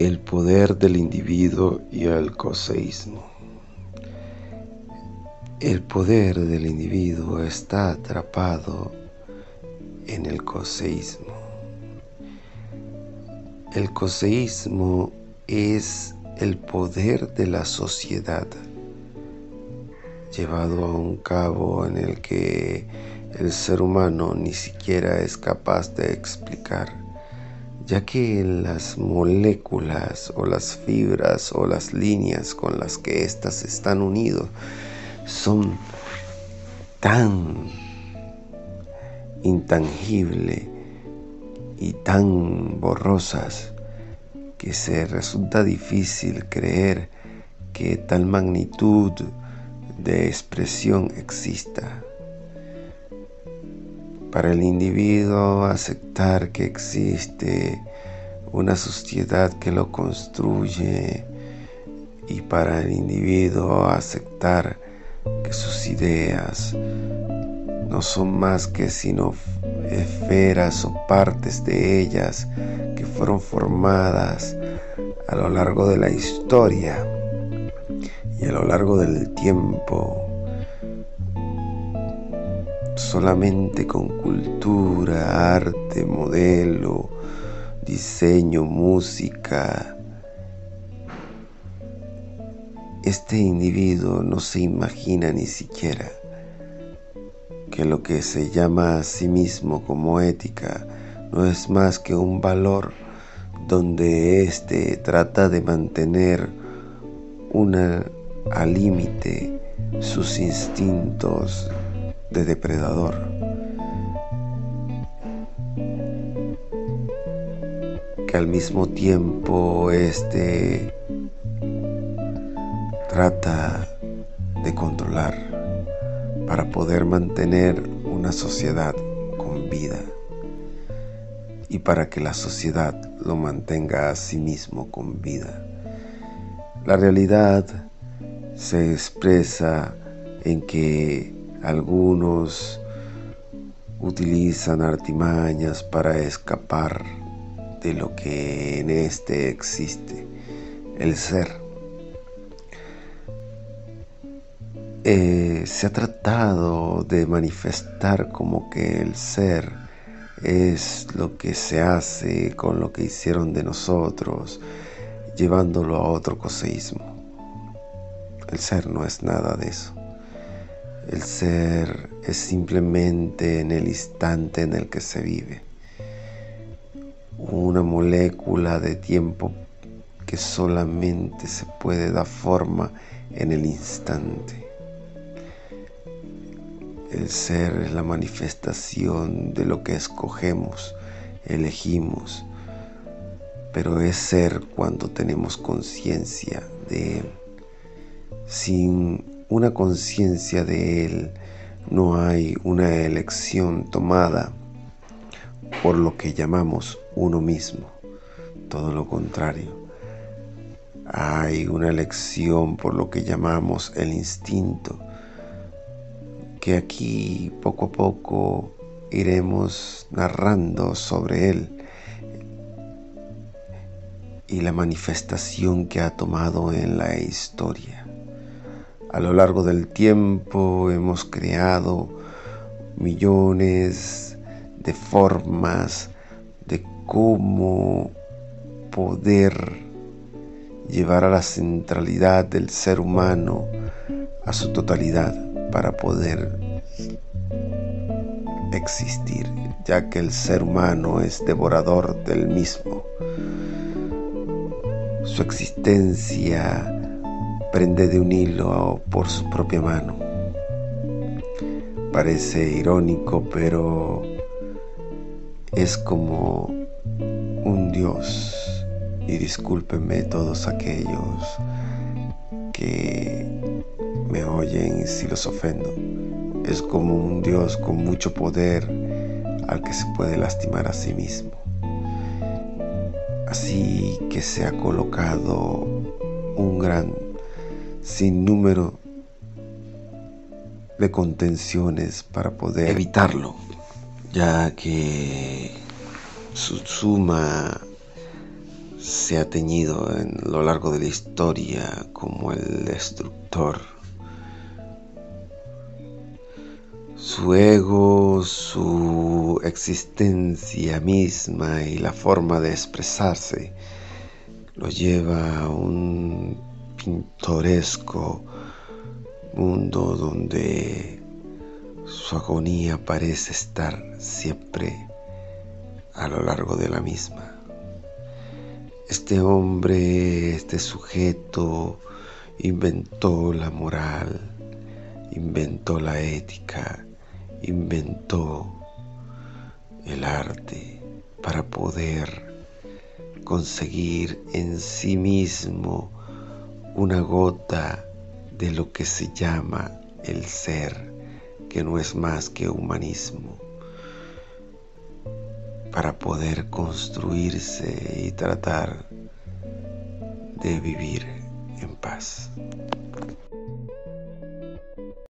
El poder del individuo y el coseísmo. El poder del individuo está atrapado en el coseísmo. El coseísmo es el poder de la sociedad llevado a un cabo en el que el ser humano ni siquiera es capaz de explicar ya que las moléculas o las fibras o las líneas con las que éstas están unidos son tan intangible y tan borrosas que se resulta difícil creer que tal magnitud de expresión exista. Para el individuo aceptar que existe una sociedad que lo construye y para el individuo aceptar que sus ideas no son más que sino esferas o partes de ellas que fueron formadas a lo largo de la historia y a lo largo del tiempo solamente con cultura, arte, modelo, diseño, música. Este individuo no se imagina ni siquiera que lo que se llama a sí mismo como ética no es más que un valor donde éste trata de mantener una al límite sus instintos de depredador. Que al mismo tiempo este trata de controlar para poder mantener una sociedad con vida y para que la sociedad lo mantenga a sí mismo con vida. La realidad se expresa en que algunos utilizan artimañas para escapar de lo que en este existe, el ser. Eh, se ha tratado de manifestar como que el ser es lo que se hace con lo que hicieron de nosotros, llevándolo a otro coseísmo. El ser no es nada de eso. El ser es simplemente en el instante en el que se vive. Una molécula de tiempo que solamente se puede dar forma en el instante. El ser es la manifestación de lo que escogemos, elegimos, pero es ser cuando tenemos conciencia de él. Sin una conciencia de Él, no hay una elección tomada por lo que llamamos uno mismo, todo lo contrario. Hay una elección por lo que llamamos el instinto, que aquí poco a poco iremos narrando sobre él y la manifestación que ha tomado en la historia. A lo largo del tiempo hemos creado millones de formas de cómo poder llevar a la centralidad del ser humano a su totalidad para poder existir, ya que el ser humano es devorador del mismo. Su existencia prende de un hilo por su propia mano. Parece irónico, pero es como un Dios. Y discúlpenme todos aquellos que me oyen si los ofendo. Es como un Dios con mucho poder al que se puede lastimar a sí mismo. Así que se ha colocado un gran sin número de contenciones para poder evitarlo, ya que su suma se ha teñido en lo largo de la historia como el destructor. Su ego, su existencia misma y la forma de expresarse lo lleva a un pintoresco mundo donde su agonía parece estar siempre a lo largo de la misma. Este hombre, este sujeto, inventó la moral, inventó la ética, inventó el arte para poder conseguir en sí mismo una gota de lo que se llama el ser, que no es más que humanismo para poder construirse y tratar de vivir en paz.